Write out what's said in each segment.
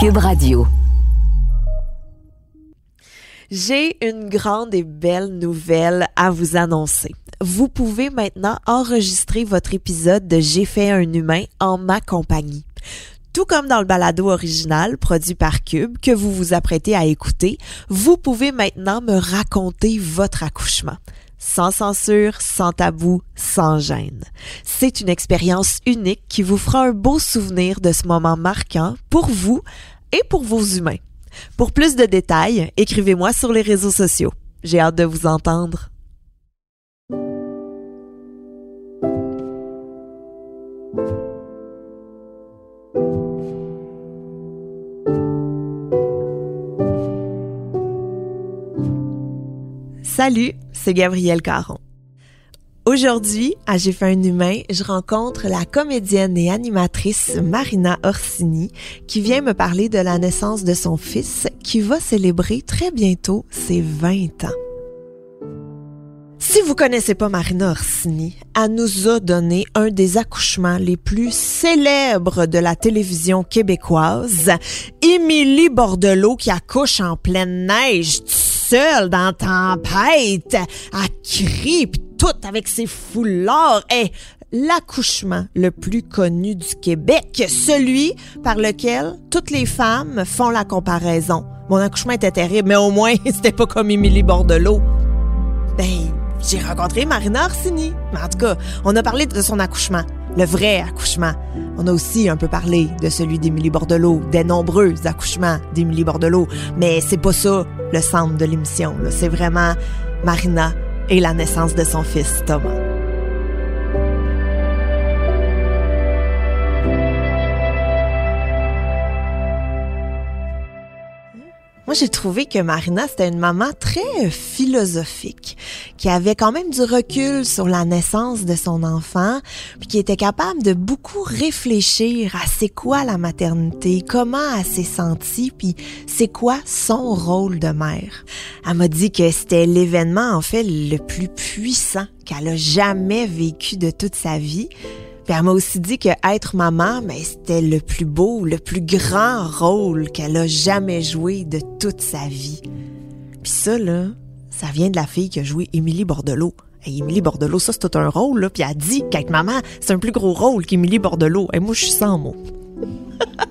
Cube Radio. J'ai une grande et belle nouvelle à vous annoncer. Vous pouvez maintenant enregistrer votre épisode de J'ai fait un humain en ma compagnie. Tout comme dans le balado original produit par Cube que vous vous apprêtez à écouter, vous pouvez maintenant me raconter votre accouchement. Sans censure, sans tabou, sans gêne. C'est une expérience unique qui vous fera un beau souvenir de ce moment marquant pour vous et pour vos humains. Pour plus de détails, écrivez-moi sur les réseaux sociaux. J'ai hâte de vous entendre. Salut, c'est Gabrielle Caron. Aujourd'hui, à J'ai fait un humain, je rencontre la comédienne et animatrice Marina Orsini qui vient me parler de la naissance de son fils qui va célébrer très bientôt ses 20 ans. Si vous connaissez pas Marina Orsini, elle nous a donné un des accouchements les plus célèbres de la télévision québécoise, Émilie Bordelot qui accouche en pleine neige, seule dans tempête, à crie tout avec ses foulards. Et l'accouchement le plus connu du Québec, celui par lequel toutes les femmes font la comparaison. Mon accouchement était terrible, mais au moins c'était pas comme Émilie Bordelot. Ben, j'ai rencontré Marina Orsini. Mais en tout cas, on a parlé de son accouchement, le vrai accouchement. On a aussi un peu parlé de celui d'Émilie Bordelot, des nombreux accouchements d'Émilie Bordelot. Mais c'est pas ça le centre de l'émission. C'est vraiment Marina et la naissance de son fils Thomas. Moi, j'ai trouvé que Marina, c'était une maman très philosophique, qui avait quand même du recul sur la naissance de son enfant, puis qui était capable de beaucoup réfléchir à c'est quoi la maternité, comment elle s'est sentie, puis c'est quoi son rôle de mère. Elle m'a dit que c'était l'événement, en fait, le plus puissant qu'elle a jamais vécu de toute sa vie. Puis elle m'a aussi dit que être maman, c'était le plus beau, le plus grand rôle qu'elle a jamais joué de toute sa vie. Puis ça, là, ça vient de la fille qui a joué Émilie Bordelot. Et Émilie Bordelot, ça, c'est tout un rôle, là. Puis elle dit qu'être maman, c'est un plus gros rôle qu'Émilie Bordelot. Et moi, je suis sans mots.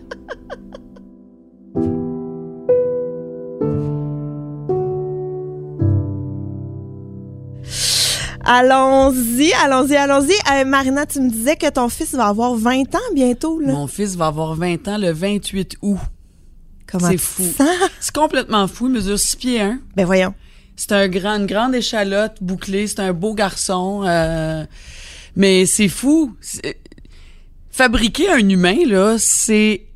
Allons-y, allons-y, allons-y. Euh, Marina, tu me disais que ton fils va avoir 20 ans bientôt, là. Mon fils va avoir 20 ans le 28 août. Comment c'est fou. C'est complètement fou. Il mesure 6 pieds 1. Ben voyons. C'est un grand, une grande échalote bouclée. C'est un beau garçon. euh, mais c'est fou. Fabriquer un humain, là, c'est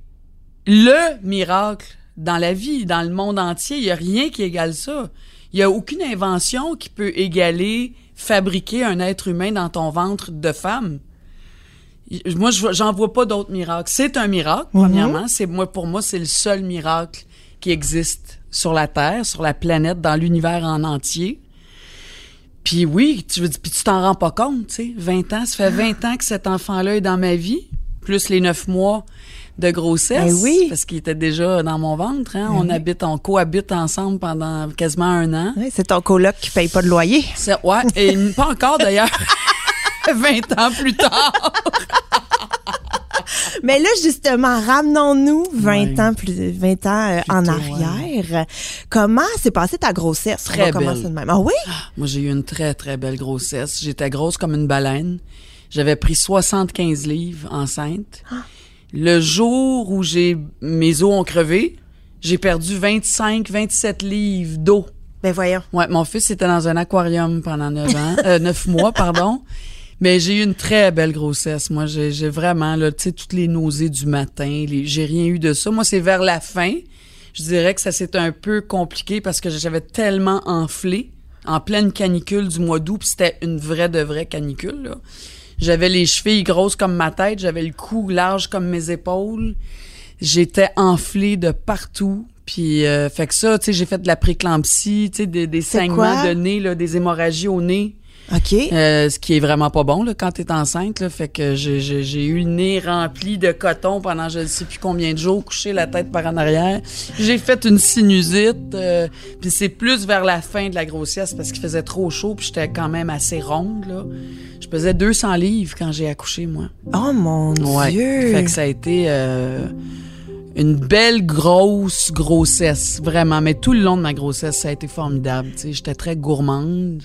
le miracle dans la vie, dans le monde entier. Il y a rien qui égale ça. Il y a aucune invention qui peut égaler fabriquer un être humain dans ton ventre de femme. Moi, j'en vois pas d'autres miracles. C'est un miracle, premièrement. C'est moi, pour moi, c'est le seul miracle qui existe sur la Terre, sur la planète, dans l'univers en entier. Puis oui, tu veux puis tu t'en rends pas compte, tu sais. 20 ans, ça fait 20 ans que cet enfant-là est dans ma vie, plus les 9 mois de grossesse. Ben oui. Parce qu'il était déjà dans mon ventre, hein. On habite, on cohabite ensemble pendant quasiment un an. C'est ton coloc qui paye pas de loyer. C'est- ouais, et pas encore d'ailleurs. 20 ans plus tard. Mais là, justement, ramenons-nous 20 Ouais. ans plus, 20 ans euh, en arrière. Comment s'est passée ta grossesse? On Très belle. de même. Ah oui? Moi, j'ai eu une très, très belle grossesse. J'étais grosse comme une baleine. J'avais pris 75 livres enceinte. Le jour où j'ai mes os ont crevé, j'ai perdu 25, 27 livres d'eau. Ben voyons. Ouais, mon fils était dans un aquarium pendant 9 ans, euh, 9 mois, pardon. Mais j'ai eu une très belle grossesse. Moi, j'ai vraiment, là, tu sais, toutes les nausées du matin, j'ai rien eu de ça. Moi, c'est vers la fin. Je dirais que ça s'est un peu compliqué parce que j'avais tellement enflé en pleine canicule du mois d'août, c'était une vraie de vraie canicule, là. J'avais les chevilles grosses comme ma tête, j'avais le cou large comme mes épaules. J'étais enflée de partout. Puis, euh, fait que ça, tu sais, j'ai fait de la préclampsie, tu sais, des, des saignements de nez, là, des hémorragies au nez. OK. Euh, ce qui est vraiment pas bon là, quand t'es enceinte. Là, fait que j'ai eu le nez rempli de coton pendant je ne sais plus combien de jours, couché la tête par en arrière. J'ai fait une sinusite. euh, puis c'est plus vers la fin de la grossesse parce qu'il faisait trop chaud puis j'étais quand même assez ronde. Là. Je pesais 200 livres quand j'ai accouché, moi. Oh mon Ouais. Dieu! Fait que ça a été euh, une belle grosse grossesse, vraiment. Mais tout le long de ma grossesse, ça a été formidable. J'étais très gourmande.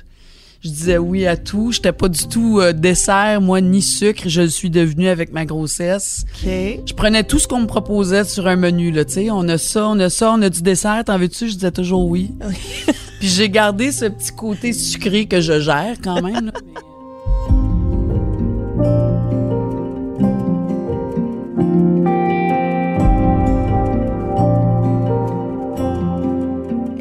Je disais oui à tout. J'étais pas du tout euh, dessert, moi, ni sucre. Je le suis devenue avec ma grossesse. Je prenais tout ce qu'on me proposait sur un menu, là, tu sais. On a ça, on a ça, on a du dessert. T'en veux-tu? Je disais toujours oui. Puis j'ai gardé ce petit côté sucré que je gère quand même. là.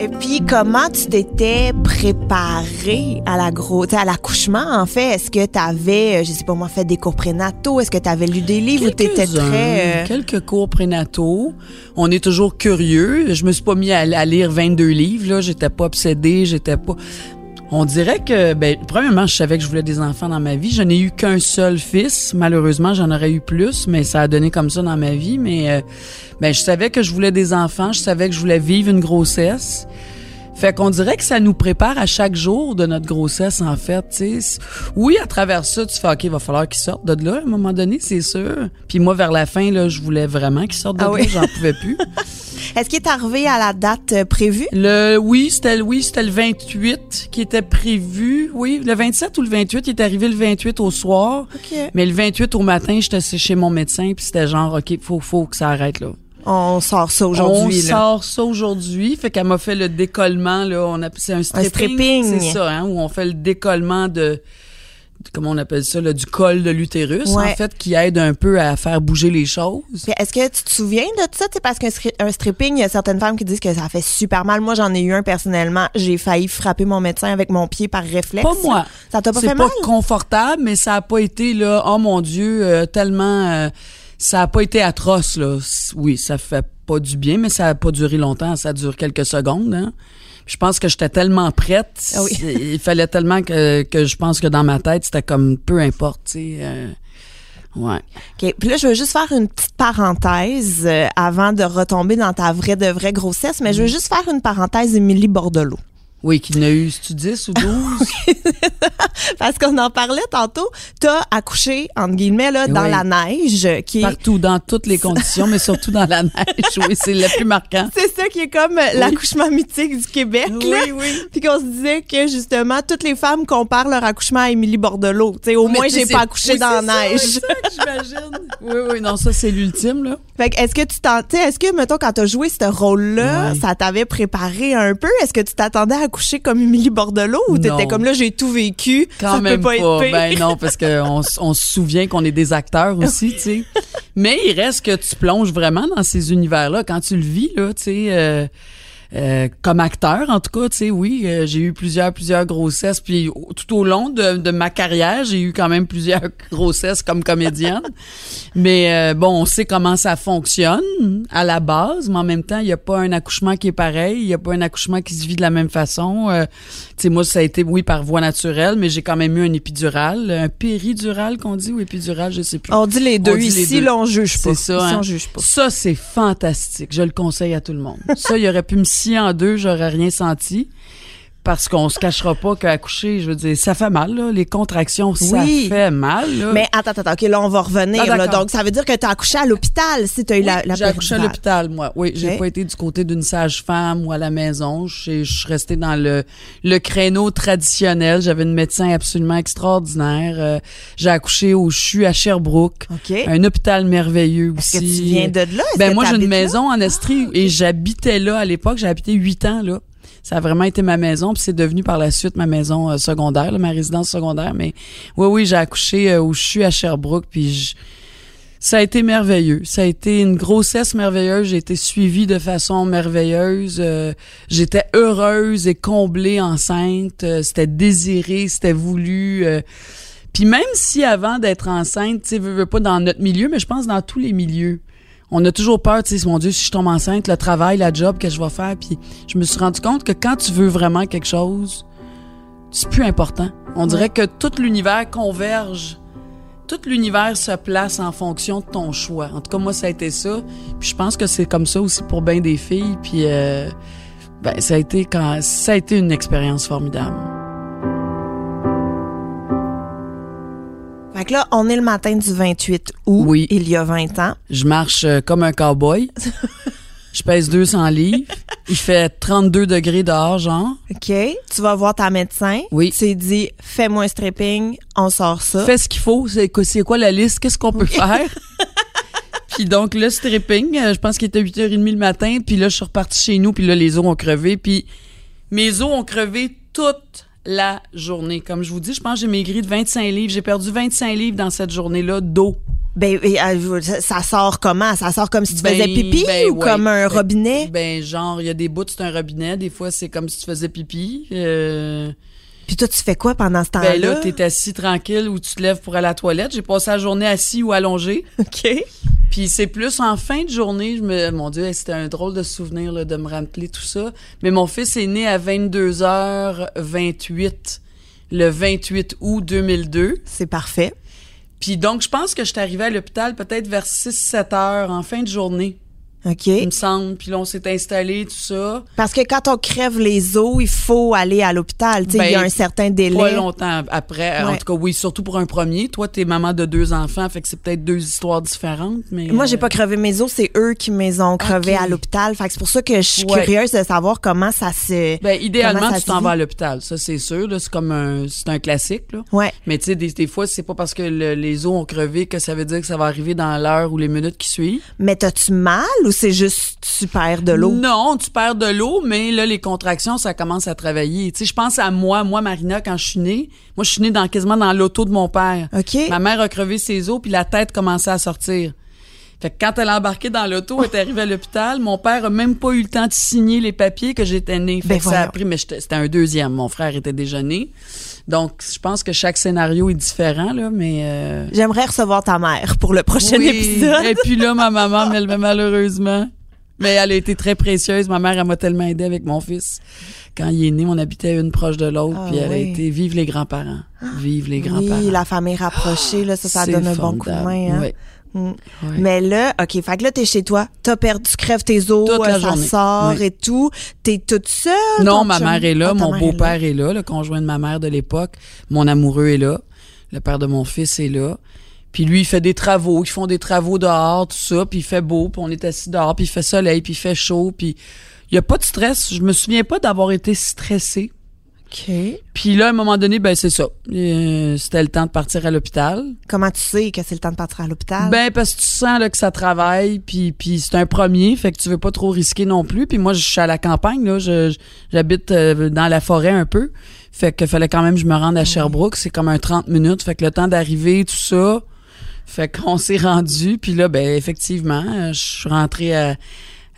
Et puis, comment tu t'étais préparée à la gros, à l'accouchement, en fait? Est-ce que tu avais, je sais pas moi, fait des cours prénataux? Est-ce que tu avais lu des livres ou t'étais très... euh, Quelques cours prénataux. On est toujours curieux. Je me suis pas mis à, à lire 22 livres, là. J'étais pas obsédée, j'étais pas... On dirait que, ben, premièrement, je savais que je voulais des enfants dans ma vie. Je n'ai eu qu'un seul fils. Malheureusement, j'en aurais eu plus, mais ça a donné comme ça dans ma vie. Mais, euh, ben, je savais que je voulais des enfants. Je savais que je voulais vivre une grossesse. Fait qu'on dirait que ça nous prépare à chaque jour de notre grossesse, en fait. tu sais. Oui, à travers ça, tu fais OK, il va falloir qu'il sorte de là à un moment donné, c'est sûr. Puis moi, vers la fin, là, je voulais vraiment qu'il sorte de Ah là, oui? j'en pouvais plus. Est-ce qu'il est arrivé à la date euh, prévue? Le oui, c'était le oui, c'était le 28 qui était prévu. Oui, le 27 ou le 28, il est arrivé le 28 au soir. OK. Mais le 28 au matin, j'étais chez mon médecin, puis c'était genre OK, faut faut que ça arrête là. On sort ça aujourd'hui, On là. sort ça aujourd'hui. Fait qu'elle m'a fait le décollement, là. On appelle c'est un stripping. stripping. C'est ça, hein, où on fait le décollement de, de- comment on appelle ça, là, du col de l'utérus, Ouais. en fait, qui aide un peu à faire bouger les choses. Est-ce que tu te souviens de ça? Sais, parce qu'un stri- un stripping, il y a certaines femmes qui disent que ça fait super mal. Moi, j'en ai eu un personnellement. J'ai failli frapper mon médecin avec mon pied par réflexe. Pas moi. Ça t'a pas C'est fait pas mal? confortable, mais ça a pas été, là, oh mon Dieu, euh, tellement... euh, ça a pas été atroce, là. Oui, ça fait pas du bien, mais ça a pas duré longtemps. Ça dure quelques secondes, hein. Je pense que j'étais tellement prête. Ah oui. Il fallait tellement que, que je pense que dans ma tête, c'était comme peu importe, tu sais. euh, ouais. OK. Puis là, je veux juste faire une petite parenthèse euh, avant de retomber dans ta vraie de vraie grossesse, mais je Mm. veux juste faire une parenthèse Émilie Bordelot. Oui, qu'il n'a eu, tu 10 ou 12? Parce qu'on en parlait tantôt. T'as accouché, entre guillemets, là, dans Oui. la neige, qui est... Partout, dans toutes les conditions, mais surtout dans la neige. Oui, c'est le plus marquant. C'est ça qui est comme euh, l'accouchement mythique du Québec, là. Oui, oui. Puis qu'on se disait que justement toutes les femmes comparent leur accouchement à Émilie Bordelot. Tu sais, au Mais moins j'ai pas accouché oui, dans c'est la ça, neige. exact, j'imagine. Oui, oui, non, ça, c'est l'ultime, là. Fait que est-ce que tu t'en, est-ce que mettons quand t'as joué ce rôle-là, ça t'avait préparé un peu? Est-ce que tu t'attendais à accoucher comme Émilie Bordelot ou t'étais comme là j'ai tout vécu, Quand ça même peut pas, être pire? Ben non, parce qu'on on se souvient qu'on est des acteurs aussi, tu sais. Mais il reste que tu plonges vraiment dans ces univers-là. Quand tu le vis, là, tu sais... euh, euh, comme acteur, en tout cas, tu sais, oui, euh, j'ai eu plusieurs, plusieurs grossesses. Puis tout au long de, de ma carrière, j'ai eu quand même plusieurs grossesses comme comédienne. mais euh, bon, on sait comment ça fonctionne à la base, mais en même temps, il n'y a pas un accouchement qui est pareil, il n'y a pas un accouchement qui se vit de la même façon. Euh, tu sais, moi, ça a été, oui, par voie naturelle, mais j'ai quand même eu un épidural, un péridural qu'on dit, ou épidural, je sais plus. On dit les deux On dit les ici, deux. là on juge pas. C'est ça, Ici, hein. on juge pas. Ça, c'est fantastique. Je le conseille à tout le monde. Ça, il aurait pu me scier en deux, j'aurais rien senti. Parce qu'on se cachera pas qu'accoucher, je veux dire, ça fait mal, là. Les contractions, ça Oui. fait mal, là. Mais attends, attends, ok, là on va revenir. Ah, là. donc ça veut dire que t'as accouché à l'hôpital si t'as eu Oui, la, la j'ai accouché à l'hôpital, moi. Oui, j'ai pas été du côté d'une sage-femme ou à la maison. Je je suis restée dans le, le créneau traditionnel. J'avais une médecin absolument extraordinaire. Euh, j'ai accouché au CHU à Sherbrooke. Ok. Un hôpital merveilleux Est-ce aussi. que tu viens de là Est-ce Ben moi j'ai une là? Ah, maison en Estrie et j'habitais là à l'époque, j'ai habité huit ans là. Ça a vraiment été ma maison, puis c'est devenu par la suite ma maison euh, secondaire, ma résidence secondaire. Mais oui, oui, j'ai accouché euh, où je suis à Sherbrooke, puis je- ça a été merveilleux. Ça a été une grossesse merveilleuse. J'ai été suivie de façon merveilleuse. Euh, J'étais heureuse et comblée enceinte. C'était désiré, c'était voulu. puis même si avant d'être enceinte, tu sais, veux, veux pas dans notre milieu, mais je pense dans tous les milieux, on a toujours peur, tu sais, mon Dieu, si je tombe enceinte, le travail, la job que je vais faire. Puis je me suis rendu compte que quand tu veux vraiment quelque chose, c'est plus important. On dirait que tout l'univers converge. Tout l'univers se place en fonction de ton choix. En tout cas, moi, ça a été ça. Puis je pense que c'est comme ça aussi pour bien des filles. Puis euh, ben, ça a été quand ça a été une expérience formidable. Fait que là, on est le matin du 28 août, Oui. il y a 20 ans. Je marche euh, comme un cowboy. je pèse 200 livres. Il fait 32 degrés dehors, genre. OK. Tu vas voir ta médecin. Oui. Tu lui dis, fais-moi un stripping, on sort ça. Fais ce qu'il faut. C'est quoi, quoi la liste? Qu'est-ce qu'on peut faire? puis donc, le stripping, euh, je pense qu'il était 8h30 le matin. Puis là, je suis repartie chez nous. Puis là, les os ont crevé. Puis mes os ont crevé toute la journée. Comme je vous dis, je pense que j'ai maigri de 25 livres. J'ai perdu 25 livres dans cette journée-là d'eau. Ben, euh, ça- sort comment? Ça sort comme si tu Ben, faisais pipi ben, ou ouais. comme un Ben, robinet? Ben, genre, il y a des bouts, c'est un robinet. Des fois, c'est comme si tu faisais pipi. Euh, Puis toi, tu fais quoi pendant ce temps-là? ben là, t'es assis tranquille ou tu te lèves pour aller à la toilette. J'ai passé la journée assis ou allongé. OK. Puis c'est plus en fin de journée, je me, mon Dieu, c'était un drôle de souvenir là, de me rappeler tout ça. Mais mon fils est né à 22h28, le 28 août 2002. C'est parfait. Puis donc, je pense que je suis arrivée à l'hôpital peut-être vers 6-7 heures en fin de journée, OK. il me semble. Puis là, on s'est installé, tout ça. Parce que quand on crève les os, il faut aller à l'hôpital. Ben, il y a un certain délai. Pas longtemps après. En tout cas, oui, surtout pour un premier. Toi, t'es maman de deux enfants, fait que c'est peut-être deux histoires différentes. Mais Moi, j'ai euh, pas crevé mes os, c'est eux qui me les ont crevés Ok. à l'hôpital. Fait que c'est pour ça que je suis Ouais. curieuse de savoir comment ça se. Ben, idéalement, tu t'en vas à l'hôpital. Ça, c'est sûr. C'est comme un, c'est un classique, là. Ouais. Mais tu sais, des, des fois, c'est pas parce que le- les os ont crevé que ça veut dire que ça va arriver dans l'heure ou les minutes qui suivent. Mais t'as-tu mal ou c'est juste tu perds de l'eau? Non, tu perds de l'eau, mais là, les contractions, ça commence à travailler. Tu sais, je pense à moi, moi, Marina, quand je suis née. Moi, je suis née dans, quasiment dans l'auto de mon père. OK. Ma mère a crevé ses os, puis la tête commençait à sortir. Fait que quand elle a embarqué dans l'auto, elle est arrivée à l'hôpital. Mon père a même pas eu le temps de signer les papiers que j'étais née. Fait Ben que ça a pris, mais c'était un deuxième. Mon frère était déjà né. Donc, je pense que chaque scénario est différent, là, mais... euh, J'aimerais recevoir ta mère pour le prochain oui. épisode. Et puis là, ma maman, elle- malheureusement. Mais elle a été très précieuse. Ma mère, elle m'a tellement aidé avec mon fils. Quand il est né, on habitait une proche de l'autre. Ah puis elle a oui. été vive les grands-parents. Vive les grands-parents. Oui, la famille rapprochée, là, ça, ça donne un bon coup de main. Hein? Ouais. Mm. Ouais. Mais là, OK, fait que là, t'es chez toi, t'as perdu, tu crèves tes os, Toute la euh, ça journée. sort Ouais. et tout. T'es toute seule? Non, ma mère est là, Ah, mon est beau-père est là, le conjoint de ma mère de l'époque. Mon amoureux est là. Le père de mon fils est là. Puis lui, il fait des travaux. Ils font des travaux dehors, tout ça. Puis il fait beau. Puis on est assis dehors. Puis il fait soleil. Puis il fait chaud. Puis il y a pas de stress. Je me souviens pas d'avoir été stressée. OK. Puis là, à un moment donné, ben c'est ça. Euh, C'était le temps de partir à l'hôpital. Comment tu sais que c'est le temps de partir à l'hôpital? Ben parce que tu sens là, que ça travaille, puis puis c'est un premier, fait que tu veux pas trop risquer non plus. Puis moi, je suis à la campagne là, je- je- j'habite euh, dans la forêt un peu, fait que fallait quand même que je me rende à Sherbrooke, c'est comme un 30 minutes, fait que le temps d'arriver, tout ça, fait qu'on s'est rendu, puis là, ben effectivement, euh, je suis rentrée à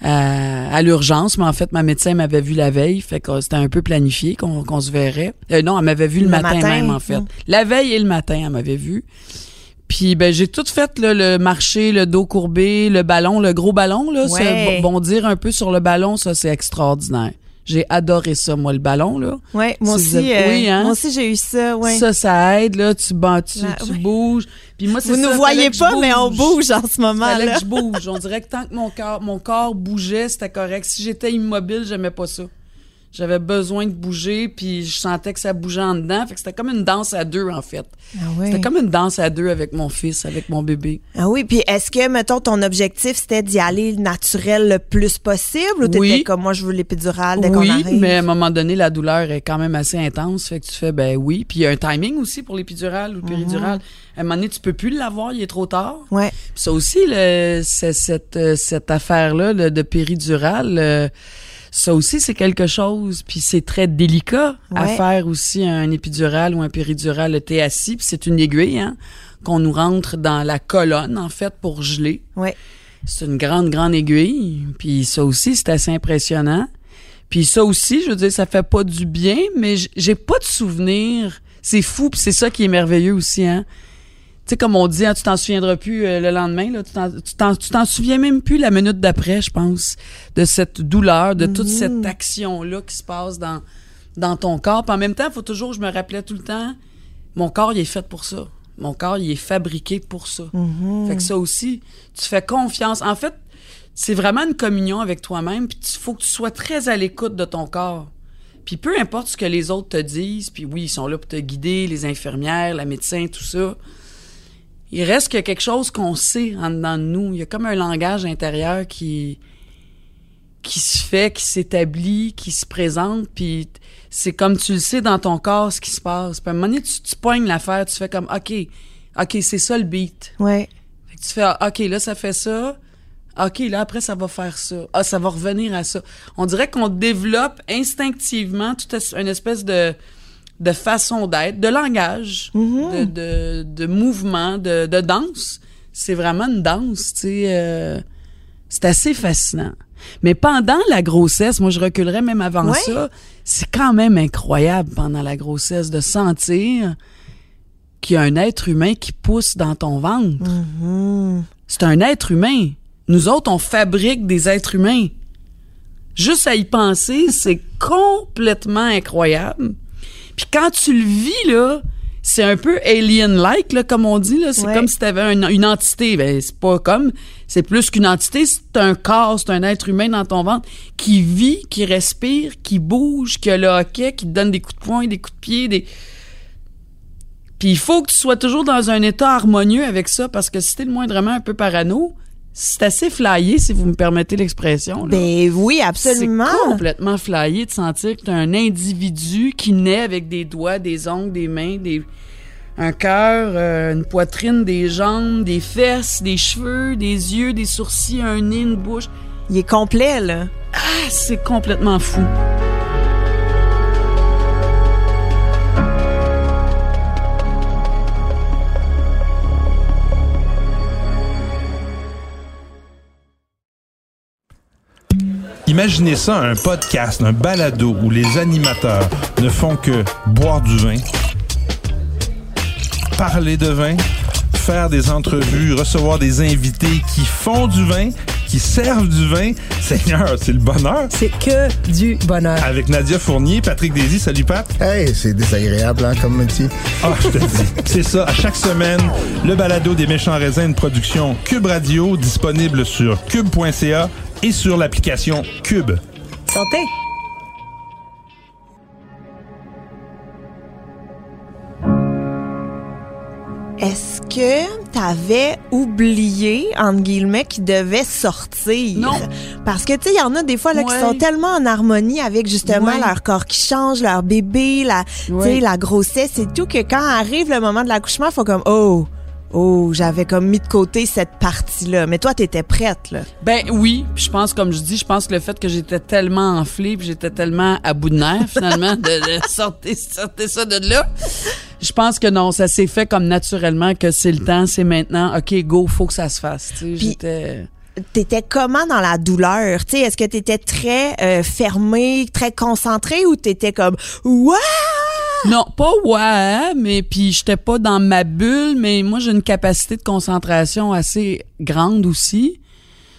à, à l'urgence, mais en fait, ma médecin m'avait vu la veille, fait que c'était un peu planifié qu'on se verrait. Euh, non, elle m'avait vu le, Le matin, matin, même, en fait. mm. La veille et le matin, elle m'avait vu. Puis ben j'ai tout fait là, le marché, le dos courbé, le ballon, le gros ballon là, Ouais. se bo- bondir un peu sur le ballon, ça c'est extraordinaire. J'ai adoré ça moi le ballon là. Ouais, moi Si vous aussi, êtes- euh, oui, hein? moi aussi j'ai eu ça, ouais. Ça ça aide là, tu bats, tu, ouais. bouges. Puis moi c'est Vous ça, nous voyez pas, mais on bouge en ce moment Fallait là. que je bouge. On dirait que tant que mon corps, mon corps bougeait, c'était correct. Si j'étais immobile, j'aimais pas ça. J'avais besoin de bouger, puis je sentais que ça bougeait en dedans. Fait que c'était comme une danse à deux, en fait. Ah, ouais. C'était comme une danse à deux avec mon fils, avec mon bébé. Ah oui, puis est-ce que, mettons, ton objectif, c'était d'y aller naturel le plus possible ou t'étais Oui. comme moi, je veux l'épidurale dès qu'on oui, arrive? mais à un moment donné, la douleur est quand même assez intense. Fait que tu fais, ben oui. Puis il y a un timing aussi pour l'épidurale ou le péridurale. À un moment donné, tu peux plus l'avoir, il est trop tard. Ouais. Puis ça aussi, le, c'est- cette, euh, cette affaire-là de péridurale, euh, ça aussi, c'est quelque chose. Puis c'est très délicat à faire aussi un épidural ou un péridurale. Le assis, puis c'est une aiguille hein, qu'on nous rentre dans la colonne, en fait, pour geler. Ouais. C'est une grande, grande aiguille. Puis ça aussi, c'est assez impressionnant. Puis ça aussi, je veux dire, ça fait pas du bien, mais j'ai pas de souvenir. C'est fou, puis c'est ça qui est merveilleux aussi, hein. Tu sais, comme on dit, hein, tu t'en souviendras plus euh, le lendemain, là, tu t'en- tu t'en tu t'en souviens même plus la minute d'après, je pense, de cette douleur, de toute cette action-là qui se passe dans, dans ton corps. Puis en même temps, il faut toujours, je me rappelais tout le temps, mon corps, il est fait pour ça. Mon corps, il est fabriqué pour ça. Mhm. Fait que ça aussi, tu fais confiance. En fait, c'est vraiment une communion avec toi-même. Puis il faut que tu sois très à l'écoute de ton corps. Puis peu importe ce que les autres te disent, puis oui, ils sont là pour te guider, les infirmières, la médecin, tout ça. Il reste qu'il y a quelque chose qu'on sait en dedans de nous. Il y a comme un langage intérieur qui qui se fait, qui s'établit, qui se présente, puis c'est comme tu le sais dans ton corps ce qui se passe. Puis à un moment donné, tu, tu pognes l'affaire, tu fais comme OK, OK, c'est ça le beat. Ouais. Fait que tu fais ah, OK, là ça fait ça. OK, là après ça va faire ça. Ah, ça va revenir à ça. On dirait qu'on développe instinctivement toute une espèce de de façon d'être, de langage, de, de, de mouvement, de, de danse. C'est vraiment une danse, tu sais. euh, c'est assez fascinant. Mais pendant la grossesse, moi je reculerais même avant ça, c'est quand même incroyable pendant la grossesse de sentir qu'il y a un être humain qui pousse dans ton ventre. Mhm. C'est un être humain. Nous autres, on fabrique des êtres humains. Juste à y penser, c'est complètement incroyable. Puis quand tu le vis, là, c'est un peu alien-like, là, comme on dit. Là. C'est Ouais. comme si tu avais une entité. Ben, c'est pas comme. C'est plus qu'une entité. C'est un corps, c'est un être humain dans ton ventre qui vit, qui respire, qui bouge, qui a le hockey, qui te donne des coups de poing, des coups de pied, des. Puis il faut que tu sois toujours dans un état harmonieux avec ça, parce que si t'es le moindrement un peu parano, c'est assez flyé, si vous me permettez l'expression. là. Ben oui, absolument. C'est complètement flyé de sentir que un individu qui naît avec des doigts, des ongles, des mains, des un cœur, euh, une poitrine, des jambes, des fesses, des cheveux, des yeux, des sourcils, un nez, une bouche. Il est complet, là. Ah, c'est complètement fou. Imaginez ça, un podcast, un balado où les animateurs ne font que boire du vin, parler de vin, faire des entrevues, recevoir des invités qui font du vin, qui servent du vin. Seigneur, c'est le bonheur. C'est que du bonheur. Avec Nadia Fournier, Patrick Désy, salut Pat. Hey, c'est désagréable, hein, comme métier. Ah, je te dis. C'est ça, à chaque semaine, le balado des méchants raisins, une production Cube Radio, disponible sur cube.ca et sur l'application Cube. Santé. Est-ce que t'avais oublié, entre guillemets, qu'il devait sortir? Non. Parce que, tu sais, il y en a des fois là, qui sont tellement en harmonie avec, justement, Ouais. leur corps qui change, leur bébé, la, tu Ouais. sais, la grossesse et tout, que quand arrive le moment de l'accouchement, faut comme, oh, oh, j'avais comme mis de côté cette partie-là. Mais toi, t'étais prête, là. Ben oui, puis je pense, comme je dis, je pense que le fait que j'étais tellement enflée, puis j'étais tellement à bout de nerfs, finalement, de, de sortir, sortir ça de là. Je pense que non, ça s'est fait comme naturellement, que c'est le temps, c'est maintenant, OK, go, faut que ça se fasse. Tu sais, j'étais... T'étais comment dans la douleur? Tu sais, est-ce que t'étais très euh, fermé, très concentré ou t'étais comme, Ouah! Non, pas ouais, mais puis j'étais pas dans ma bulle, mais moi j'ai une capacité de concentration assez grande aussi.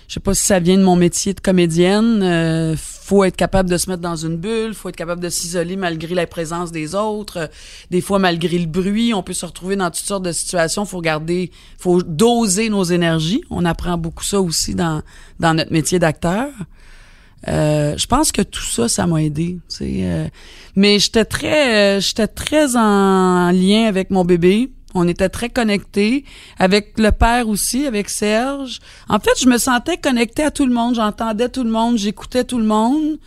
Je sais pas si ça vient de mon métier de comédienne. euh, faut être capable de se mettre dans une bulle, faut être capable de s'isoler malgré la présence des autres. euh, des fois malgré le bruit, on peut se retrouver dans toutes sortes de situations. Faut garder, faut doser nos énergies. On apprend beaucoup ça aussi dans dans notre métier d'acteur. Euh, je pense que tout ça, ça m'a aidé. euh, mais j'étais très, euh, j'étais très en lien avec mon bébé. On était très connectés avec le père aussi, avec Serge. En fait, je me sentais connectée à tout le monde. J'entendais tout le monde, j'écoutais tout le monde.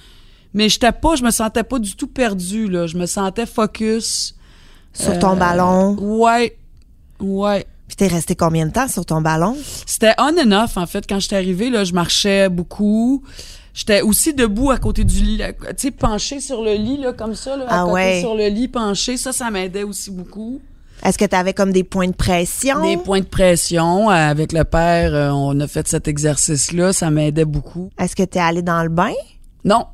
Mais j'étais pas, je me sentais pas du tout perdue là. Je me sentais focus. Sur ton Euh, ballon? Ouais, ouais. Puis t'es resté combien de temps sur ton ballon? C'était on and off, en fait. Quand j'étais arrivée, là, je marchais beaucoup. J'étais aussi debout à côté du lit, tu sais, penché sur le lit, là, comme ça, là, à Ah côté ouais. sur le lit, penché. Ça, ça m'aidait aussi beaucoup. Est-ce que t'avais comme des points de pression? Des points de pression. euh, Avec le père, euh, on a fait cet exercice-là. Ça m'aidait beaucoup. Est-ce que t'es allé dans le bain? Non,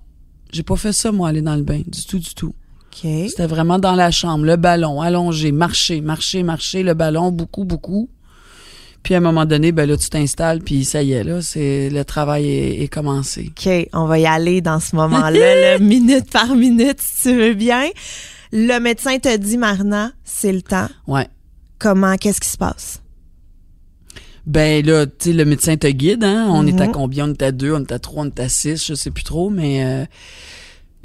j'ai pas fait ça, moi, aller dans le bain. Du tout, du tout. OK. C'était vraiment dans la chambre, le ballon, allongé, marcher, marcher, marcher, le ballon, beaucoup, beaucoup. Puis à un moment donné, ben là, tu t'installes, puis ça y est, là, c'est le travail est, est commencé. OK, on va y aller dans ce moment-là, là, minute par minute, si tu veux bien. Le médecin te dit, Marina, c'est le temps. Ouais. Comment, qu'est-ce qui se passe? Ben là, tu sais, le médecin te guide, hein. On est à Mhm. combien? On est à deux, on est à trois, on est à six, je sais plus trop, mais... euh,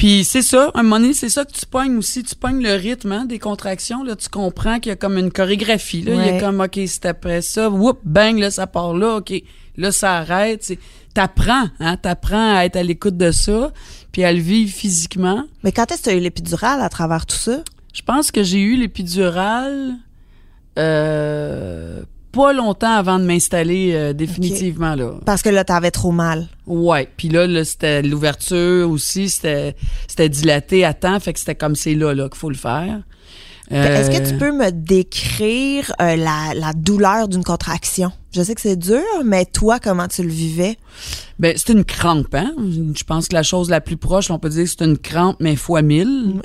Puis c'est ça, un moment donné, c'est ça que tu pognes aussi. Tu pognes le rythme hein, des contractions. Là, tu comprends qu'il y a comme une chorégraphie. Là. Il y a comme, OK, c'est après ça. Whoop, bang, là, ça part là. OK, là, ça arrête. T'apprends, hein. T'apprends à être à l'écoute de ça, puis à le vivre physiquement. Mais quand est-ce que tu as eu l'épidurale à travers tout ça? Je pense que j'ai eu l'épidurale euh, pas longtemps avant de m'installer euh, définitivement là. Parce que là, t'avais trop mal. Ouais, puis là, là c'était l'ouverture aussi, c'était c'était dilaté à temps, fait que c'était comme c'est là là qu'il faut le faire. Est-ce que Euh, tu peux me décrire euh, la, la douleur d'une contraction? Je sais que c'est dur, mais toi, comment tu le vivais? Ben, c'était une crampe, hein? Je pense que la chose la plus proche, on peut dire que c'est une crampe, mais fois 1000.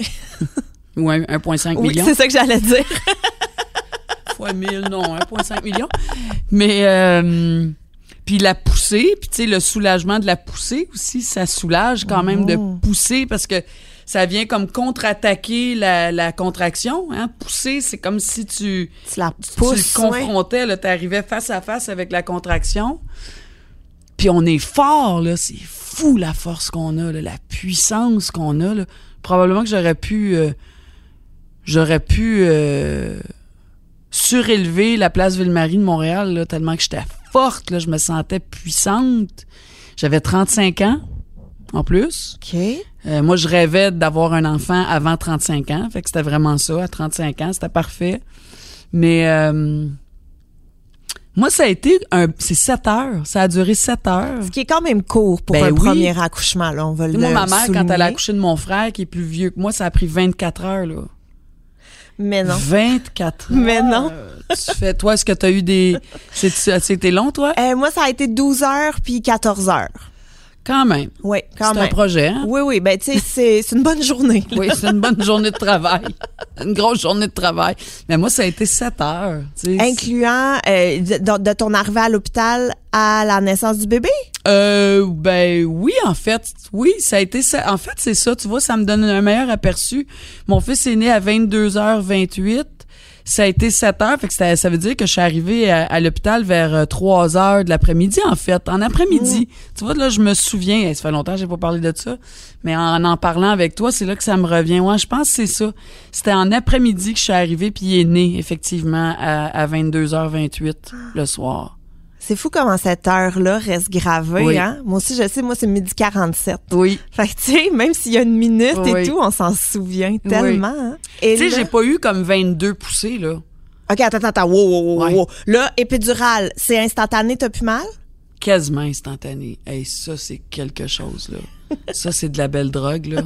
Ou un- 1,5 Oui, million. c'est ça que j'allais dire. fois 1000, non, 1,5 million. Mais, euh, puis la poussée, puis tu sais, le soulagement de la poussée aussi, ça soulage quand même de pousser parce que ça vient comme contre-attaquer la, la contraction. Hein. Pousser, c'est comme si tu, Tu la tu pousses. le confrontais, là, t'arrivais face à face avec la contraction. Puis on est fort, là. C'est fou la force qu'on a, là, la puissance qu'on a. Là. Probablement que j'aurais pu. euh, j'aurais pu euh, surélever la place Ville-Marie de Montréal, là, tellement que j'étais forte, là, je me sentais puissante. J'avais 35 ans, en plus. OK. Euh, moi, je rêvais d'avoir un enfant avant 35 ans. Fait que c'était vraiment ça. À 35 ans, c'était parfait. Mais euh, moi, ça a été un. C'est 7 heures. Ça a duré 7 heures. Ce qui est quand même court pour Ben un oui. premier accouchement, là, on va le Moi, ma mère, quand elle a accouché de mon frère, qui est plus vieux que moi, ça a pris 24 heures, là. Mais non. 24 heures. Mais non. Tu fais, toi, est-ce que tu as eu des. C'était long, toi? Euh, moi, ça a été 12 heures puis 14 heures. Quand même. Oui, quand C'est un même. projet, hein? Oui, oui, ben tu sais, c'est c'est une bonne journée. là. Oui, c'est une bonne journée de travail. Une grosse journée de travail. Mais moi, ça a été 7 heures. Incluant euh, de, de ton arrivée à l'hôpital à la naissance du bébé? Euh, ben oui, en fait, oui, ça a été ça. En fait, c'est ça, tu vois, ça me donne un meilleur aperçu. Mon fils est né à 22h28. Ça a été 7 heures, fait que ça, ça veut dire que je suis arrivée à, à l'hôpital vers euh, 3 heures de l'après-midi, en fait, en après-midi. Tu vois, là, je me souviens, ça fait longtemps que j'ai pas parlé de ça, mais en en parlant avec toi, c'est là que ça me revient. Ouais, je pense que c'est ça. C'était en après-midi que je suis arrivée, puis il est né, effectivement, à, à 22h28 le soir. C'est fou comment cette heure-là reste gravée, Oui. hein? Moi aussi, je sais, moi, c'est midi 47. Oui. Fait que, tu sais, même s'il y a une minute et tout, on s'en souvient tellement. hein? Tu sais, j'ai pas eu comme 22 poussées, là. OK, attends, attends, attends. Wow, wow, wow, wow. Là, épidurale, c'est instantané, t'as plus mal? quasiment instantané. Hey, ça, c'est quelque chose, là. Ça, c'est de la belle drogue, là.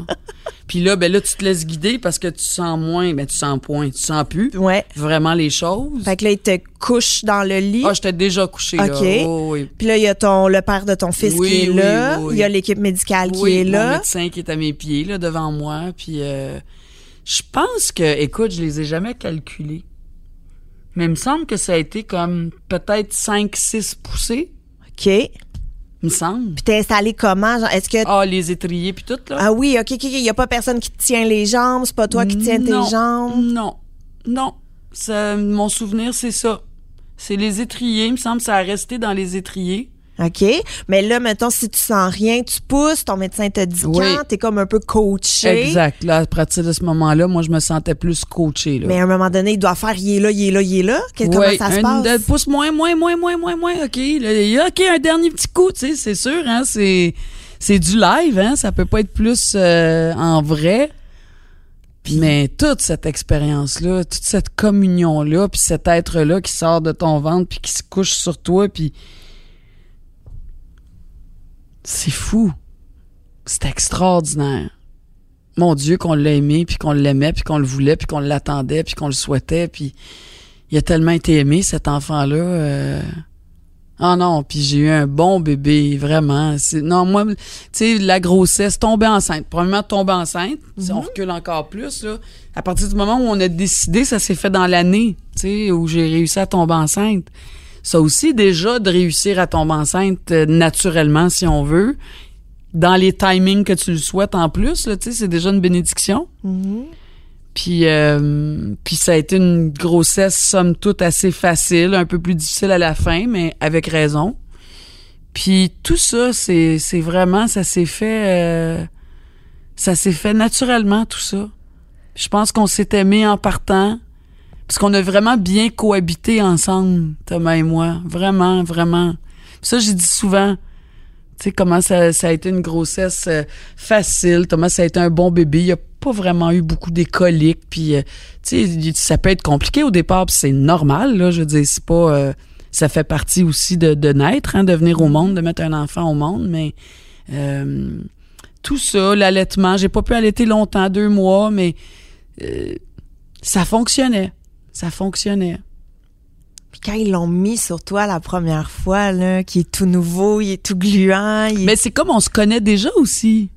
Puis là, ben là, tu te laisses guider parce que tu sens moins, ben tu sens point, tu sens plus Ouais. vraiment les choses. Fait que là, il te couche dans le lit. Ah, j'étais déjà couché, là. OK. Oh, oui. Puis là, il y a ton, le père de ton fils Oui, qui est oui, là. oui, oui. Il y a l'équipe médicale qui est mon là. médecin qui est à mes pieds, là, devant moi. Puis euh, je pense que, écoute, je les ai jamais calculés. Mais il me semble que ça a été comme peut-être 5-6 poussées, OK. Puis me semble. t'es installé comment? Genre, Est-ce que... Ah, les étriers puis tout, là. Ah oui, OK, OK, OK. Il y a pas personne qui te tient les jambes. C'est pas toi qui tiens tes jambes? Non, non. Ça, mon souvenir, c'est ça. C'est les étriers. Il me semble que ça a resté dans les étriers. OK? Mais là, mettons, si tu sens rien, tu pousses, ton médecin te dit Oui. quand, t'es comme un peu coaché. Exact. Là, à partir de ce moment-là, moi, je me sentais plus coaché. Là. Mais à un moment donné, il doit faire, il est là, il est là, il est là. Que- Comment ça se un- passe? de- pousse moins, moins, moins, moins, moins, moins. OK. Là, OK, un dernier petit coup, tu sais, c'est sûr, hein. C'est, c'est du live, hein. Ça peut pas être plus euh, en vrai. Mais toute cette expérience-là, toute cette communion-là, puis cet être-là qui sort de ton ventre, puis qui se couche sur toi, puis c'est fou. C'est extraordinaire. Mon Dieu, qu'on l'a aimé, puis qu'on l'aimait, puis qu'on le voulait, puis qu'on l'attendait, puis qu'on le souhaitait, puis il a tellement été aimé, cet enfant-là. euh. Ah non, puis j'ai eu un bon bébé, vraiment. Non, moi, tu sais, la grossesse, tomber enceinte. Premièrement, tomber enceinte, si on recule encore plus, là. À partir du moment où on a décidé, ça s'est fait dans l'année, tu sais, où j'ai réussi à tomber enceinte. Ça aussi déjà de réussir à tomber enceinte euh, naturellement si on veut, dans les timings que tu le souhaites en plus, là, tu sais, c'est déjà une bénédiction. Mhm. Puis, euh, puis ça a été une grossesse somme toute assez facile, un peu plus difficile à la fin, mais avec raison. Puis tout ça, c'est c'est vraiment, ça s'est fait, euh, ça s'est fait naturellement tout ça. Je pense qu'on s'est aimé en partant, parce qu'on a vraiment bien cohabité ensemble, Thomas et moi, vraiment, vraiment. Puis ça, j'ai dit souvent. Tu sais, comment ça, ça a été une grossesse euh, facile. Thomas, ça a été un bon bébé. Il a pas vraiment eu beaucoup d'écoliques. Puis, euh, tu sais, ça peut être compliqué au départ. Puis c'est normal, là. Je veux dire, c'est pas... euh, ça fait partie aussi de, de naître, hein, de venir au monde, de mettre un enfant au monde. Mais euh, tout ça, l'allaitement, j'ai pas pu allaiter longtemps, deux mois, mais euh, ça fonctionnait. Ça fonctionnait. Puis quand ils l'ont mis sur toi la première fois, là, qui est tout nouveau, il est tout gluant, il Mais c'est comme on se connaît déjà aussi.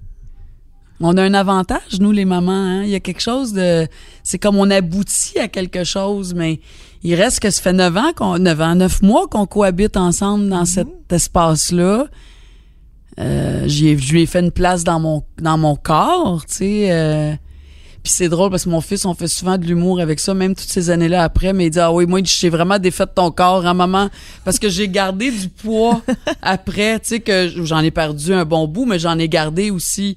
On a un avantage, nous, les mamans. Hein? Il y a quelque chose de... C'est comme on aboutit à quelque chose, mais il reste que ça fait neuf ans, qu'on, neuf ans, neuf mois qu'on cohabite ensemble dans cet espace-là. Euh, j'y ai- je lui ai fait une place dans mon, dans mon corps, tu sais. euh. Puis c'est drôle parce que mon fils, on fait souvent de l'humour avec ça, même toutes ces années-là après. Mais il dit ah oui, moi, j'ai vraiment défait de ton corps, hein, maman, parce que j'ai gardé du poids après, tu sais que j'en ai perdu un bon bout, mais j'en ai gardé aussi.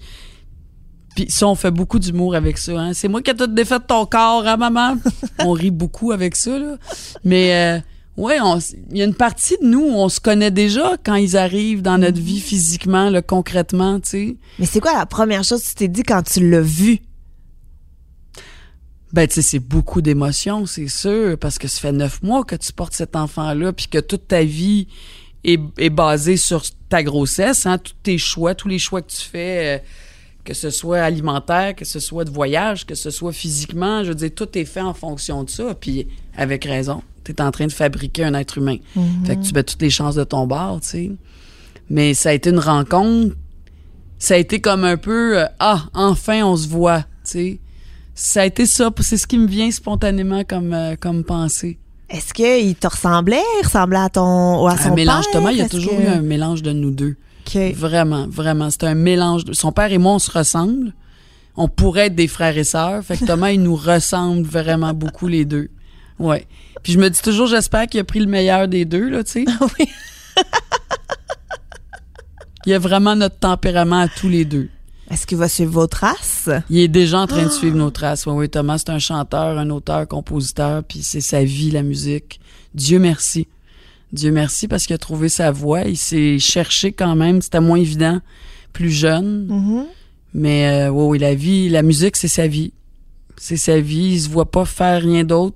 Puis ça, on fait beaucoup d'humour avec ça. Hein. C'est moi qui ai tout défait de ton corps, hein, maman. on rit beaucoup avec ça, là. Mais euh, s- il y a une partie de nous, on se connaît déjà quand ils arrivent dans notre vie physiquement, là, concrètement, tu sais. Mais c'est quoi la première chose que tu t'es dit quand tu l'as vu? Ben, tu sais, c'est beaucoup d'émotions, c'est sûr, parce que ça fait neuf mois que tu portes cet enfant-là, puis que toute ta vie est, est basée sur ta grossesse, hein, tous tes choix, tous les choix que tu fais, euh, que ce soit alimentaire, que ce soit de voyage, que ce soit physiquement, je veux dire, tout est fait en fonction de ça, puis avec raison. Tu es en train de fabriquer un être humain. Fait que tu mets toutes les chances de ton bord, tu sais. Mais ça a été une rencontre, ça a été comme un peu, euh, ah, enfin on se voit, tu sais ça a été ça. C'est ce qui me vient spontanément comme, euh, comme pensée. Est-ce qu'il te ressemblait? Il ressemblait à ton, ou à son Un mélange, père? Thomas, il y a toujours que- eu un mélange de nous deux. OK. Vraiment, vraiment. C'est un mélange. de- Son père et moi, on se ressemble. On pourrait être des frères et sœurs. Fait que Thomas, il nous ressemble vraiment beaucoup les deux. Ouais. Puis je me dis toujours, j'espère qu'il a pris le meilleur des deux, là, tu sais. Oui. Il y a vraiment notre tempérament à tous les deux. Est-ce qu'il va suivre vos traces? Il est déjà en train de suivre nos traces. Oui, oui, Thomas, c'est un chanteur, un auteur, compositeur, puis c'est sa vie, la musique. Dieu merci. Dieu merci parce qu'il a trouvé sa voie. Il s'est cherché quand même. C'était moins évident, plus jeune. Mhm. Mais euh, oui, oui, la vie, la musique, c'est sa vie. C'est sa vie. Il se voit pas faire rien d'autre.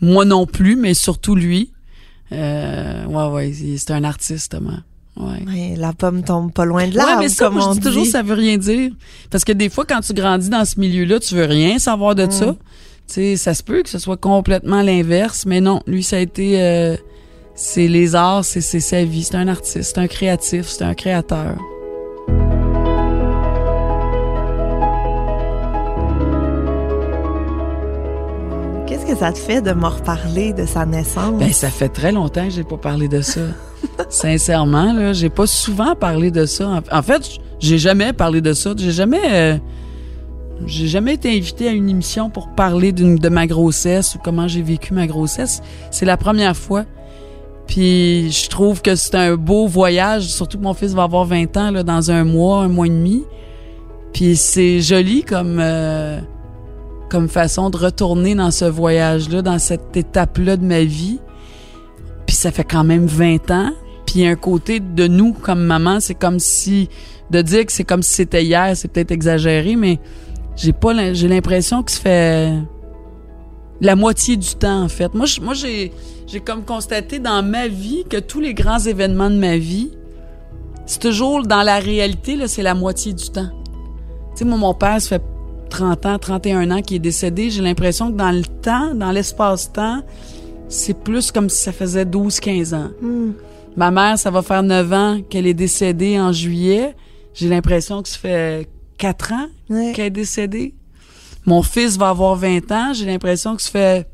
Moi non plus, mais surtout lui. Euh, ouais, ouais, c'est un artiste, Thomas. Ouais. Ouais, la pomme tombe pas loin de Ouais, l'arbre, mais ça, comme moi, on je dis toujours, ça veut rien dire. Parce que des fois, quand tu grandis dans ce milieu-là, tu veux rien savoir de ça. Tu sais, ça se peut que ce soit complètement l'inverse, mais non, lui, ça a été... euh, c'est les arts, c'est c'est sa vie. C'est un artiste, c'est un créatif, c'est un créateur. Qu'est-ce que ça te fait de me reparler de sa naissance? Ben, ça fait très longtemps que j'ai pas parlé de ça. Sincèrement, là, j'ai pas souvent parlé de ça. En, fait, j'ai jamais parlé de ça. J'ai jamais... euh, j'ai jamais été invité à une émission pour parler de ma grossesse ou comment j'ai vécu ma grossesse. C'est la première fois. Puis je trouve que c'est un beau voyage, surtout que mon fils va avoir 20 ans là, dans un mois, un mois et demi. Puis c'est joli comme euh, comme façon de retourner dans ce voyage-là, dans cette étape-là de ma vie. Puis ça fait quand même 20 ans. Puis un côté de nous comme maman, c'est comme si de dire que c'est comme si c'était hier, c'est peut-être exagéré, mais j'ai pas j'ai l'impression que ça fait la moitié du temps en fait. Moi moi j'ai j'ai comme constaté dans ma vie que tous les grands événements de ma vie c'est toujours dans la réalité là, c'est la moitié du temps. Tu sais moi mon père ça fait 30 ans, 31 ans qu'il est décédé, j'ai l'impression que dans le temps, dans l'espace-temps, c'est plus comme si ça faisait 12 15 ans. Hmm. Ma mère, ça va faire 9 ans qu'elle est décédée en juillet. J'ai l'impression que ça fait 4 ans qu'elle est décédée. Mon fils va avoir 20 ans. J'ai l'impression que ça fait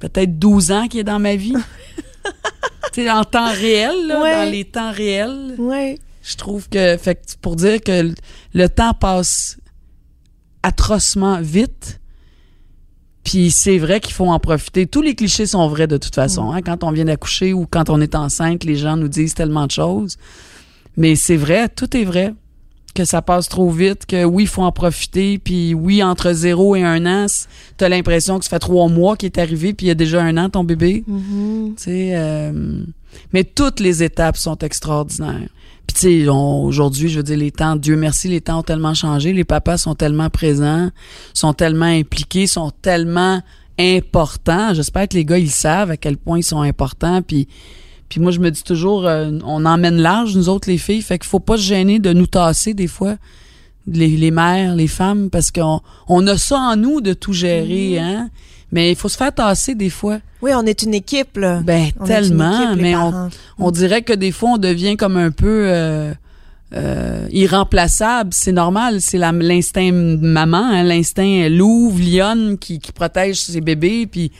peut-être 12 ans qu'il est dans ma vie. tu sais, en temps réel, là, dans les temps réels, Ouais. je trouve que, fait que pour dire que le temps passe atrocement vite, puis c'est vrai qu'il faut en profiter. Tous les clichés sont vrais de toute façon. hein. Quand on vient d'accoucher ou quand on est enceinte, les gens nous disent tellement de choses. Mais c'est vrai, tout est vrai. Que ça passe trop vite, que oui, il faut en profiter, puis oui, entre zéro et un an, t'as l'impression que ça fait trois mois qu'il est arrivé, puis il y a déjà un an ton bébé. Mhm. Tu sais, euh, mais toutes les étapes sont extraordinaires. Puis tu sais, aujourd'hui, je veux dire, les temps, Dieu merci, les temps ont tellement changé, les papas sont tellement présents, sont tellement impliqués, sont tellement importants. J'espère que les gars, ils savent à quel point ils sont importants. Puis, puis moi, je me dis toujours, euh, on emmène large, nous autres, les filles, fait qu'il faut pas se gêner de nous tasser des fois. Les, les mères, les femmes, parce qu'on on a ça en nous de tout gérer, hein. Mais il faut se faire tasser des fois. Oui, on est une équipe, là. Ben, On tellement, équipe, mais on, on dirait que des fois, on devient comme un peu euh, euh, irremplaçable. C'est normal, c'est l'instinct maman, hein, l'instinct louve, lionne qui, qui protège ses bébés. Puis,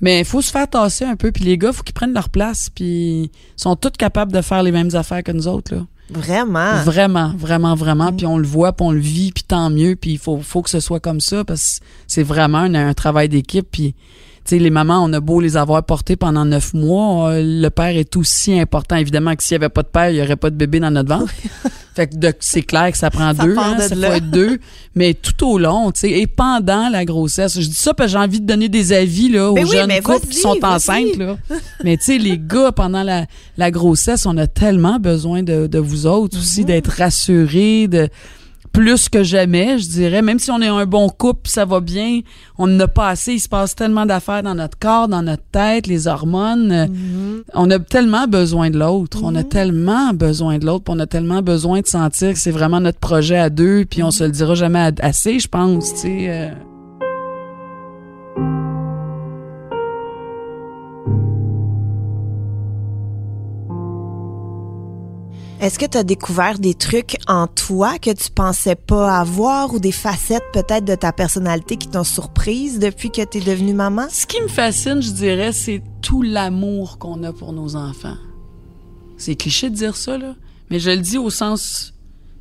mais il faut se faire tasser un peu. Puis les gars, faut qu'ils prennent leur place. Puis ils sont tous capables de faire les mêmes affaires que nous autres. Là. Vraiment? Vraiment, vraiment, vraiment. Puis on le voit, puis on le vit, puis tant mieux. Puis il faut, faut que ce soit comme ça parce que c'est vraiment un, un travail d'équipe. Puis, sais, les mamans, on a beau les avoir portées pendant neuf mois, euh, le père est aussi important. Évidemment que s'il n'y avait pas de père, il n'y aurait pas de bébé dans notre ventre. fait que c'est clair que ça prend Ça deux, hein, de ça là. faut être deux. Mais tout au long, tu sais, et pendant la grossesse, je dis ça parce que j'ai envie de donner des avis là, aux Ben oui, jeunes couples qui sont enceintes. Là. Mais tu sais, les gars, pendant la, la grossesse, on a tellement besoin de, de vous autres aussi, Mhm. d'être rassurés, de plus que jamais, je dirais. Même si on est un bon couple, ça va bien, on n'en a pas assez. Il se passe tellement d'affaires dans notre corps, dans notre tête, les hormones. Euh, Mhm. On a tellement besoin de l'autre. On a tellement besoin de l'autre. On a tellement besoin de sentir que c'est vraiment notre projet à deux. Puis on se le dira jamais assez, je pense. Tu sais. Est-ce que tu as découvert des trucs en toi que tu pensais pas avoir ou des facettes peut-être de ta personnalité qui t'ont surprise depuis que tu es devenue maman? Ce qui me fascine, je dirais, c'est tout l'amour qu'on a pour nos enfants. C'est cliché de dire ça, là, mais je le dis au sens,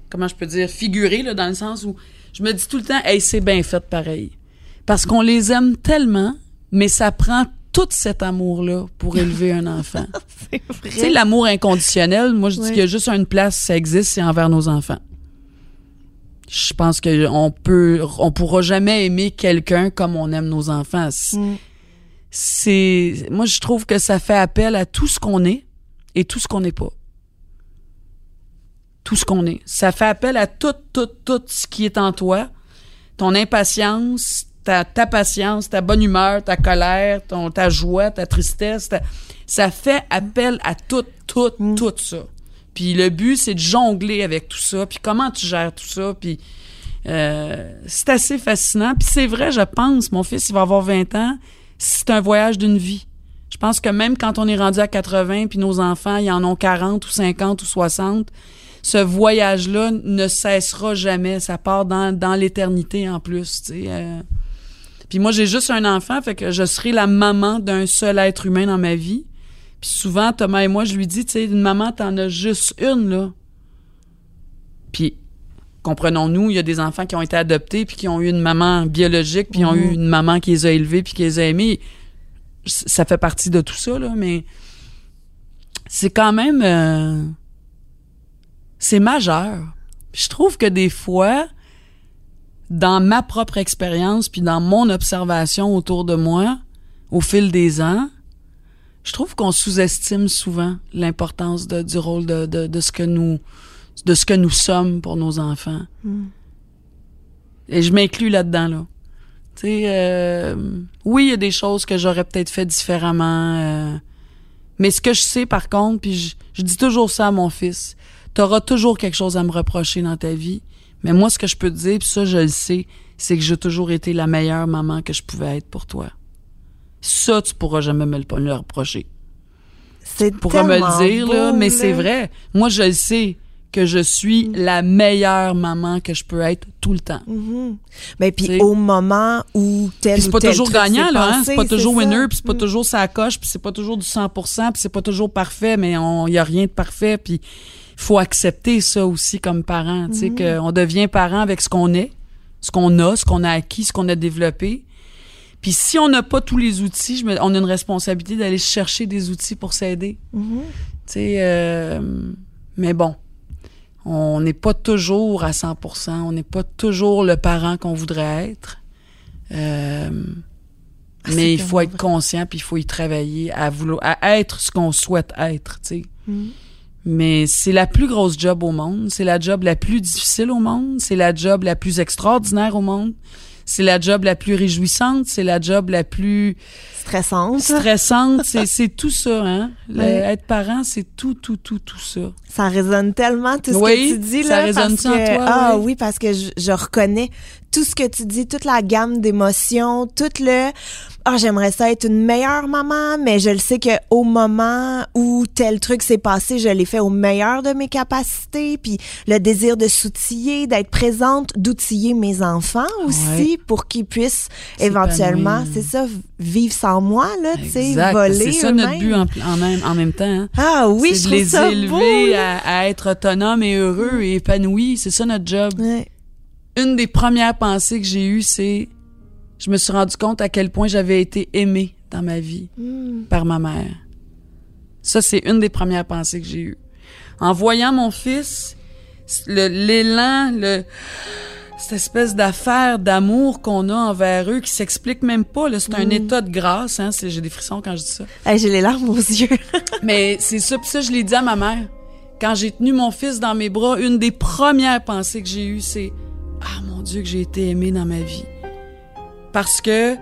comment je peux dire, figuré, là, dans le sens où je me dis tout le temps, hey, c'est bien fait pareil. Parce qu'on les aime tellement, mais ça prend tout cet amour-là pour élever un enfant. C'est Tu sais, l'amour inconditionnel, moi, je dis qu'il y a juste une place, ça existe, c'est envers nos enfants. Je pense que on peut, on pourra jamais aimer quelqu'un comme on aime nos enfants. C'est- Mm. C'est, moi, je trouve que ça fait appel à tout ce qu'on est et tout ce qu'on n'est pas. Tout ce qu'on est. Ça fait appel à tout, tout, tout ce qui est en toi. Ton impatience, ta, ta patience, ta bonne humeur, ta colère, ton, ta joie, ta tristesse. ta- ça fait appel à tout, tout, tout ça. Puis le but, c'est de jongler avec tout ça. Puis comment tu gères tout ça. Puis euh, c'est assez fascinant. Puis c'est vrai, je pense, mon fils, il va avoir 20 ans. C'est un voyage d'une vie. Je pense que même quand on est rendu à 80, puis nos enfants, ils en ont 40 ou 50 ou 60, ce voyage-là ne cessera jamais. Ça part dans, dans l'éternité en plus. tu sais. euh. Puis moi, j'ai juste un enfant, fait que je serai la maman d'un seul être humain dans ma vie. Puis souvent, Thomas et moi, je lui dis, tu sais, une maman, t'en as juste une, là. Puis, comprenons-nous, il y a des enfants qui ont été adoptés, puis qui ont eu une maman biologique, puis qui ont eu une maman qui les a élevés, puis qui les a aimés. Ça fait partie de tout ça, là, mais c'est quand même... euh, c'est majeur. Je trouve que des fois, dans ma propre expérience, puis dans mon observation autour de moi, au fil des ans, je trouve qu'on sous-estime souvent l'importance du rôle de, de, de ce que nous de ce que nous sommes pour nos enfants. Et je m'inclus là-dedans là. Tu sais, euh, oui, il y a des choses que j'aurais peut-être fait différemment. euh, mais ce que je sais, par contre, puis je, je dis toujours ça à mon fils, t'auras toujours quelque chose à me reprocher dans ta vie. Mais moi, ce que je peux te dire, puis ça, je le sais, c'est que j'ai toujours été la meilleure maman que je pouvais être pour toi. Ça, tu pourras jamais me le, me le reprocher. C'est Tu pourras me le dire, là, beau, mais là. c'est vrai. Moi, je le sais que je suis la meilleure maman que je peux être tout le temps. Mhm. Ben, puis au moment où tel Puis c'est pas tel toujours gagnant, là, hein? C'est pas toujours winner, puis c'est pas Mm. toujours ça coche, puis c'est pas toujours du 100%, puis c'est pas toujours parfait, mais il y a rien de parfait, puis faut accepter ça aussi comme parent, tu sais, Mm-hmm. qu'on devient parent avec ce qu'on est, ce qu'on a, ce qu'on a acquis, ce qu'on a développé. Puis si on n'a pas tous les outils, je me- on a une responsabilité d'aller chercher des outils pour s'aider. Mhm. Tu sais, euh, mais bon, on n'est pas toujours à 100%, on n'est pas toujours le parent qu'on voudrait être. Euh, Ah, mais il faut être conscient puis il faut y travailler à vouloir à être ce qu'on souhaite être, tu sais. Mhm. Mais c'est la plus grosse job au monde, c'est la job la plus difficile au monde, c'est la job la plus extraordinaire au monde, c'est la job la plus réjouissante, c'est la job la plus Stressante. stressante, c'est c'est tout ça hein. Le-. Être parent, c'est tout tout tout tout ça. Ça résonne tellement tout ce Oui, que tu dis ça là résonne parce ça en que toi, ah oui. oui parce que je, je reconnais tout ce que tu dis, toute la gamme d'émotions, tout le ah j'aimerais ça être une meilleure maman, mais je le sais que au moment où tel truc s'est passé, je l'ai fait au meilleur de mes capacités, puis le désir de s'outiller, d'être présente, d'outiller mes enfants aussi pour qu'ils puissent éventuellement, c'est ça, vivre sans moi là, tu sais, voler. C'est ça notre but en, en même en même temps. hein. Ah oui, c'est je de trouve les ça élever beau. à, à être autonomes et heureux et épanouis. C'est ça notre job. Ouais. Une des premières pensées que j'ai eues, c'est je me suis rendu compte à quel point j'avais été aimée dans ma vie Hmm. par ma mère. Ça, c'est une des premières pensées que j'ai eues. En voyant mon fils, le- l'élan, le, cette espèce d'affaire d'amour qu'on a envers eux qui s'explique même pas. C'est un état de grâce. Hein? J'ai des frissons quand je dis ça. Hey, j'ai les larmes aux yeux. Mais c'est ça, puis ça, je l'ai dit à ma mère. Quand j'ai tenu mon fils dans mes bras, une des premières pensées que j'ai eues, c'est Ah mon Dieu, que j'ai été aimée dans ma vie. Parce que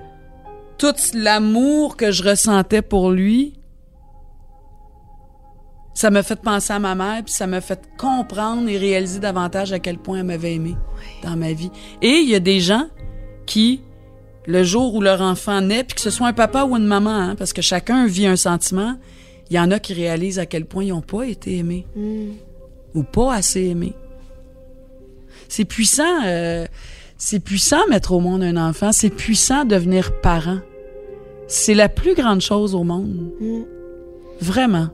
tout l'amour que je ressentais pour lui, ça m'a fait penser à ma mère, puis ça m'a fait comprendre et réaliser davantage à quel point elle m'avait aimée dans ma vie. Et il y a des gens qui, le jour où leur enfant naît, puis que ce soit un papa ou une maman, hein, parce que chacun vit un sentiment, il y en a qui réalisent à quel point ils n'ont pas été aimés ou pas assez aimés. C'est puissant, euh, c'est puissant mettre au monde un enfant, c'est puissant devenir parent. C'est la plus grande chose au monde. Mm. Vraiment.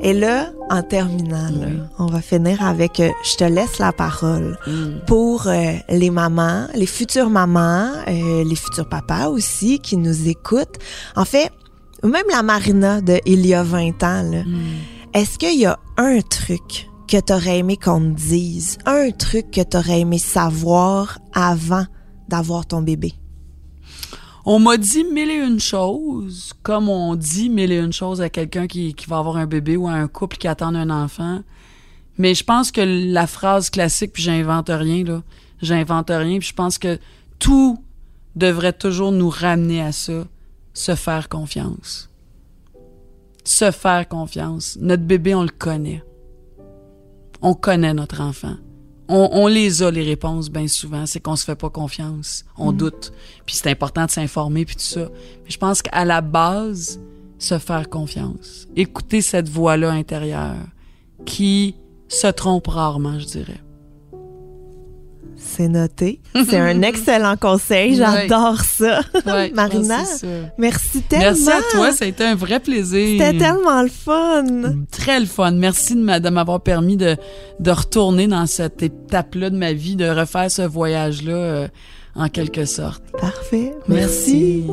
Et là, en terminant, là, Oui. on va finir avec euh, je te laisse la parole pour euh, les mamans, les futures mamans, euh, les futurs papas aussi qui nous écoutent. En fait, même la Marina de il y a 20 ans, là, est-ce qu'il y a un truc que t'aurais aimé qu'on te dise, un truc que t'aurais aimé savoir avant d'avoir ton bébé? On m'a dit mille et une choses, comme on dit mille et une choses à quelqu'un qui, qui va avoir un bébé ou à un couple qui attend un enfant. Mais je pense que la phrase classique, puis j'invente rien, là. J'invente rien, puis je pense que tout devrait toujours nous ramener à ça. Se faire confiance. Se faire confiance. Notre bébé, on le connaît. On connaît notre enfant. On, on les a, les réponses, bien souvent. C'est qu'on se fait pas confiance. On doute. Puis c'est important de s'informer, puis tout ça. Mais je pense qu'à la base, se faire confiance. Écouter cette voix-là intérieure qui se trompe rarement, je dirais. C'est noté. C'est un excellent conseil. J'adore ça. Ouais, Marina, ça. merci tellement. Merci à toi, ça a été un vrai plaisir. C'était tellement le fun. Très le fun. Merci de m'avoir permis de, de retourner dans cette étape-là de ma vie, de refaire ce voyage-là euh, en quelque sorte. Parfait. Merci.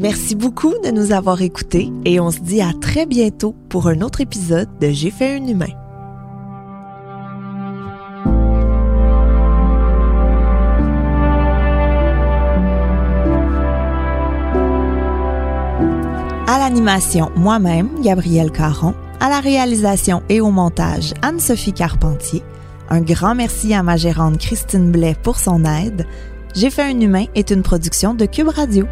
Merci beaucoup de nous avoir écoutés et on se dit à très bientôt pour un autre épisode de J'ai fait un humain. À l'animation, moi-même, Gabrielle Caron. À la réalisation et au montage, Anne-Sophie Carpentier. Un grand merci à ma gérante Christine Blais pour son aide. J'ai fait un humain est une production de Cube Radio.